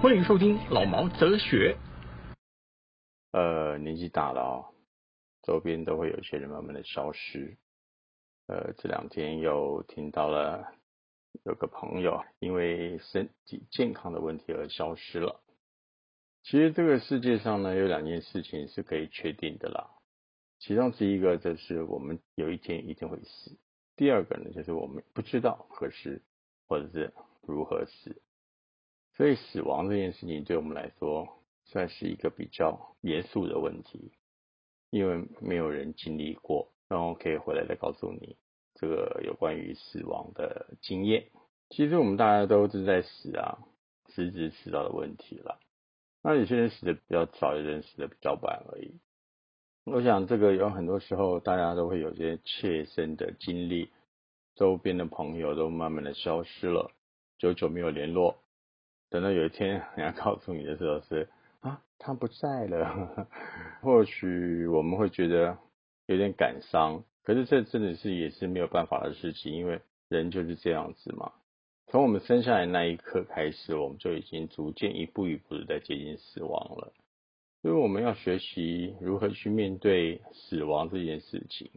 欢迎收听老毛哲学。呃，年纪大了哦，周边都会有一些人慢慢的消失。呃，这两天又听到了有个朋友因为身体健康的问题而消失了。其实这个世界上呢，有两件事情是可以确定的啦。其中之一个就是我们有一天一定会死，第二个呢就是我们不知道何时或者是如何死。所以死亡这件事情对我们来说算是一个比较严肃的问题，因为没有人经历过，然后可以回来再告诉你这个有关于死亡的经验。其实我们大家都是在死啊，迟迟迟到的问题了。那有些人死的比较早，有人死的比较晚而已。我想这个有很多时候大家都会有些切身的经历，周边的朋友都慢慢的消失了，久久没有联络。等到有一天人家告诉你的时候是，他不在了，或许我们会觉得有点感伤，可是这真的是也是没有办法的事情，因为人就是这样子嘛。从我们生下来那一刻开始，我们就已经逐渐一步一步的在接近死亡了，所以我们要学习如何去面对死亡这件事情。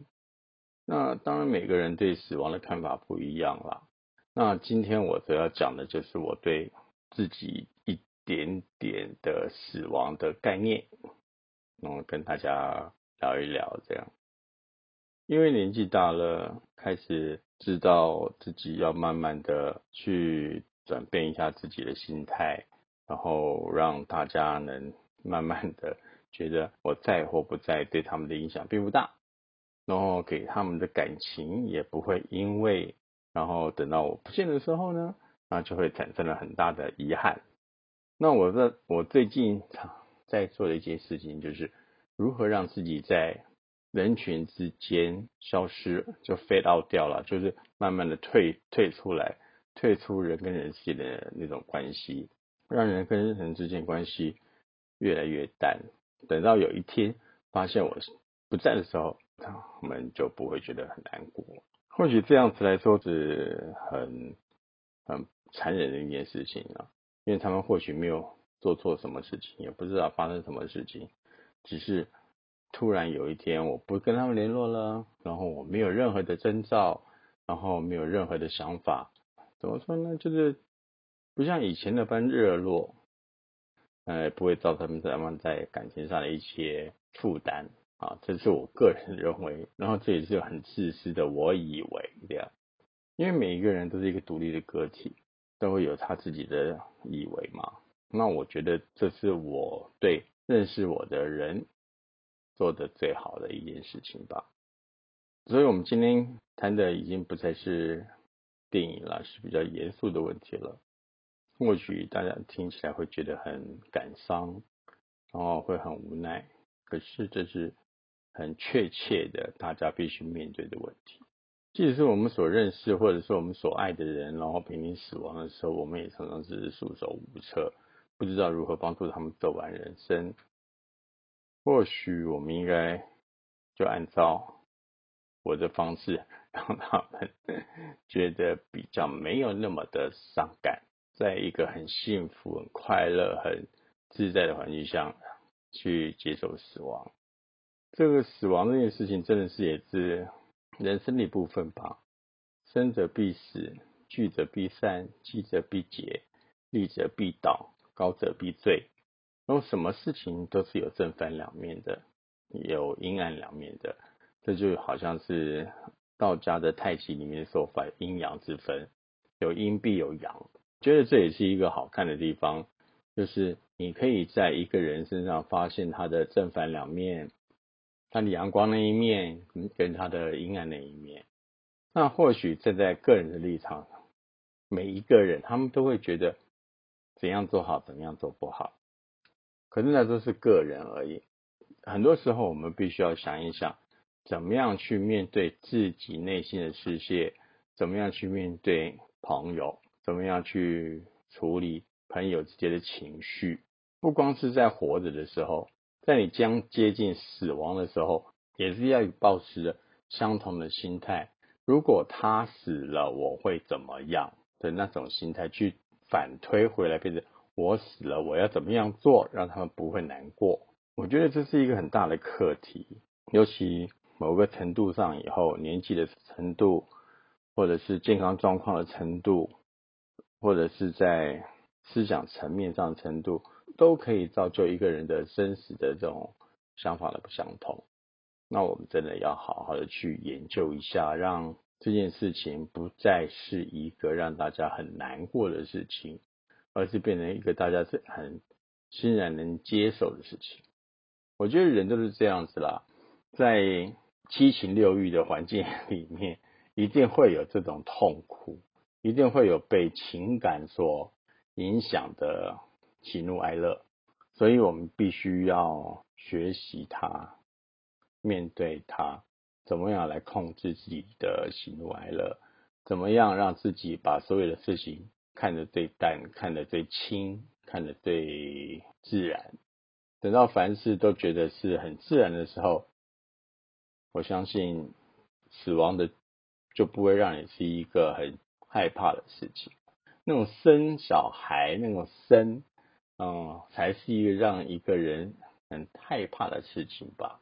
那当然每个人对死亡的看法不一样啦。那今天我则要讲的就是我对。自己一点点的死亡的概念，然后跟大家聊一聊这样。因为年纪大了，开始知道自己要慢慢的去转变一下自己的心态，然后让大家能慢慢的觉得我在或不在对他们的影响并不大，然后给他们的感情也不会因为，然后等到我不见的时候呢。那就会产生了很大的遗憾。那我在我最近在做的一件事情，就是如何让自己在人群之间消失，就 fade out 掉了，就是慢慢的退退出来，退出人跟人之间的那种关系，让人跟人之间关系越来越淡。等到有一天发现我不在的时候，我们就不会觉得很难过。或许这样子来说是很很。残忍的一件事情啊，因为他们或许没有做错什么事情，也不知道发生什么事情，只是突然有一天我不跟他们联络了，然后我没有任何的征兆，然后没有任何的想法，怎么说呢？就是不像以前那般热络，呃，不会造成他们在感情上的一些负担啊，这是我个人认为，然后这也是很自私的，我以为这样，因为每一个人都是一个独立的个体。都会有他自己的以为嘛？那我觉得这是我对认识我的人做的最好的一件事情吧。所以，我们今天谈的已经不再是电影了，是比较严肃的问题了。或许大家听起来会觉得很感伤，然后会很无奈，可是这是很确切的，大家必须面对的问题。即使是我们所认识或者是我们所爱的人，然后濒临死亡的时候，我们也常常是束手无策，不知道如何帮助他们走完人生。或许我们应该就按照我的方式，让他们 觉得比较没有那么的伤感，在一个很幸福、很快乐、很自在的环境下去接受死亡。这个死亡这件事情，真的是也是。人生的一部分吧，生者必死，聚者必散，积者必竭，立者必倒，高者必坠。然后什么事情都是有正反两面的，有阴暗两面的。这就好像是道家的太极里面说法，阴阳之分，有阴必有阳。觉得这也是一个好看的地方，就是你可以在一个人身上发现他的正反两面。他的阳光那一面，跟他的阴暗那一面，那或许站在个人的立场，每一个人他们都会觉得怎样做好，怎样做不好。可是那都是个人而已。很多时候我们必须要想一想，怎么样去面对自己内心的世界，怎么样去面对朋友，怎么样去处理朋友之间的情绪。不光是在活着的时候，在你将接近死亡的时候，也是要保持相同的心态。如果他死了，我会怎么样的那种心态去反推回来，变成我死了，我要怎么样做，让他们不会难过？我觉得这是一个很大的课题，尤其某个程度上以后，年纪的程度，或者是健康状况的程度，或者是在思想层面上的程度，都可以造就一个人的生死的这种想法的不相同。那我们真的要好好的去研究一下，让这件事情不再是一个让大家很难过的事情，而是变成一个大家是很欣然能接受的事情。我觉得人都是这样子啦，在七情六欲的环境里面，一定会有这种痛苦，一定会有被情感所影响的喜怒哀乐，所以我们必须要学习它。面对他，怎么样来控制自己的喜怒哀乐？怎么样让自己把所有的事情看得最淡、看得最轻、看得最自然？等到凡事都觉得是很自然的时候，我相信死亡的就不会让你是一个很害怕的事情。那种生小孩，那种生，嗯，才是一个让一个人很害怕的事情吧。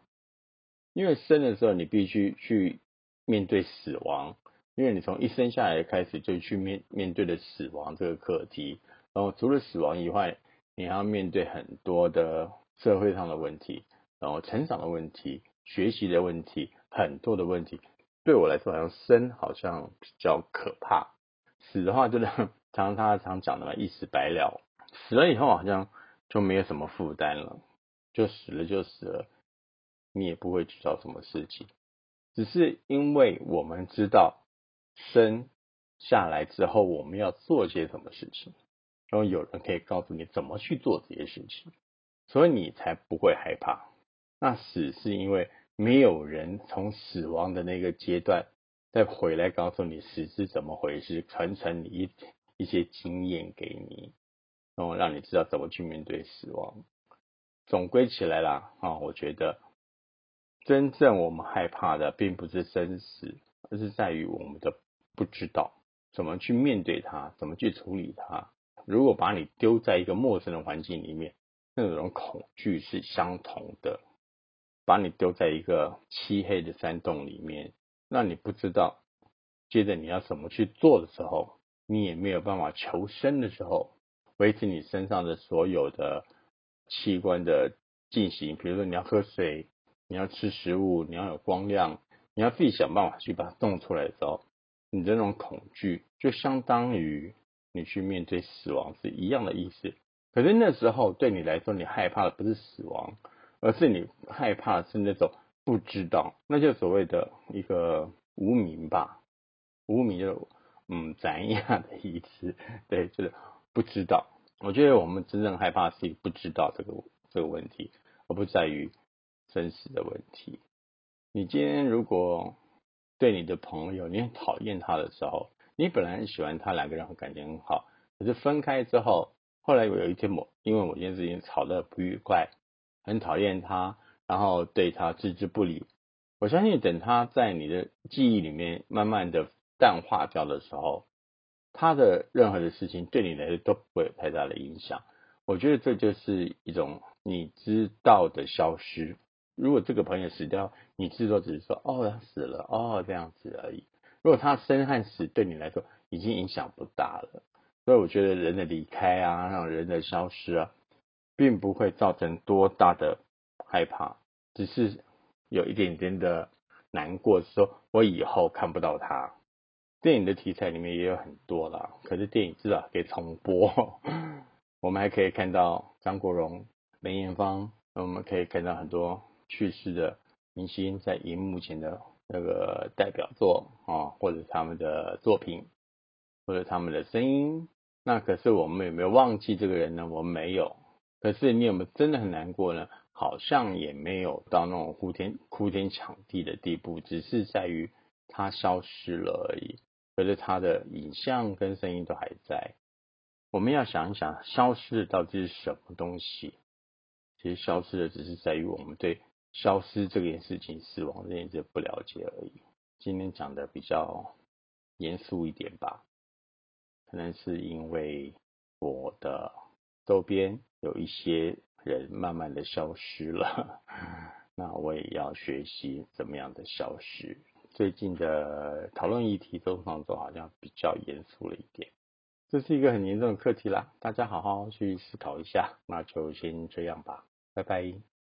因为生的时候，你必须去面对死亡，因为你从一生下来开始就去面面对的死亡这个课题。然后除了死亡以外，你还要面对很多的社会上的问题，然后成长的问题、学习的问题，很多的问题。对我来说，好像生好像比较可怕，死的话，就是 常常他常讲的嘛，一死百了。死了以后，好像就没有什么负担了，就死了就死了。你也不会知道什么事情，只是因为我们知道生下来之后我们要做些什么事情，然后有人可以告诉你怎么去做这些事情，所以你才不会害怕。那死是因为没有人从死亡的那个阶段再回来告诉你死是怎么回事，传承你一一些经验给你，然后让你知道怎么去面对死亡。总归起来啦，啊，我觉得。真正我们害怕的，并不是生死，而是在于我们的不知道怎么去面对它，怎么去处理它。如果把你丢在一个陌生的环境里面，那种恐惧是相同的。把你丢在一个漆黑的山洞里面，让你不知道接着你要怎么去做的时候，你也没有办法求生的时候，维持你身上的所有的器官的进行，比如说你要喝水。你要吃食物，你要有光亮，你要自己想办法去把它弄出来的时候，你的那种恐惧就相当于你去面对死亡是一样的意思。可是那时候对你来说，你害怕的不是死亡，而是你害怕的是那种不知道，那就所谓的一个无名吧。无名就嗯 怎样的意思？对，就是不知道。我觉得我们真正害怕是不知道这个这个问题，而不在于。真实的问题。你今天如果对你的朋友，你很讨厌他的时候，你本来很喜欢他，两个人感情很好，可是分开之后，后来有一天某因为某件事情吵得不愉快，很讨厌他，然后对他置之不理。我相信等他在你的记忆里面慢慢的淡化掉的时候，他的任何的事情对你来说都不会有太大的影响。我觉得这就是一种你知道的消失。如果这个朋友死掉，你至多只是说哦他死了哦这样子而已。如果他生和死对你来说已经影响不大了，所以我觉得人的离开啊，让人的消失啊，并不会造成多大的害怕，只是有一点点的难过，说我以后看不到他。电影的题材里面也有很多啦，可是电影至少可以重播，我们还可以看到张国荣、梅艳芳，我们可以看到很多。去世的明星在荧幕前的那个代表作啊，或者他们的作品，或者他们的声音，那可是我们有没有忘记这个人呢？我们没有。可是你有没有真的很难过呢？好像也没有到那种呼天哭天抢地的地步，只是在于他消失了而已。可是它的影像跟声音都还在。我们要想一想，消失的到底是什么东西？其实消失的只是在于我们对消失这件事情、死亡这件事不了解而已。今天讲的比较严肃一点吧，可能是因为我的周边有一些人慢慢的消失了，那我也要学习怎么样的消失。最近的讨论议题都常都好像比较严肃了一点。这是一个很严重的课题啦，大家好好去思考一下。那就先这样吧，拜拜。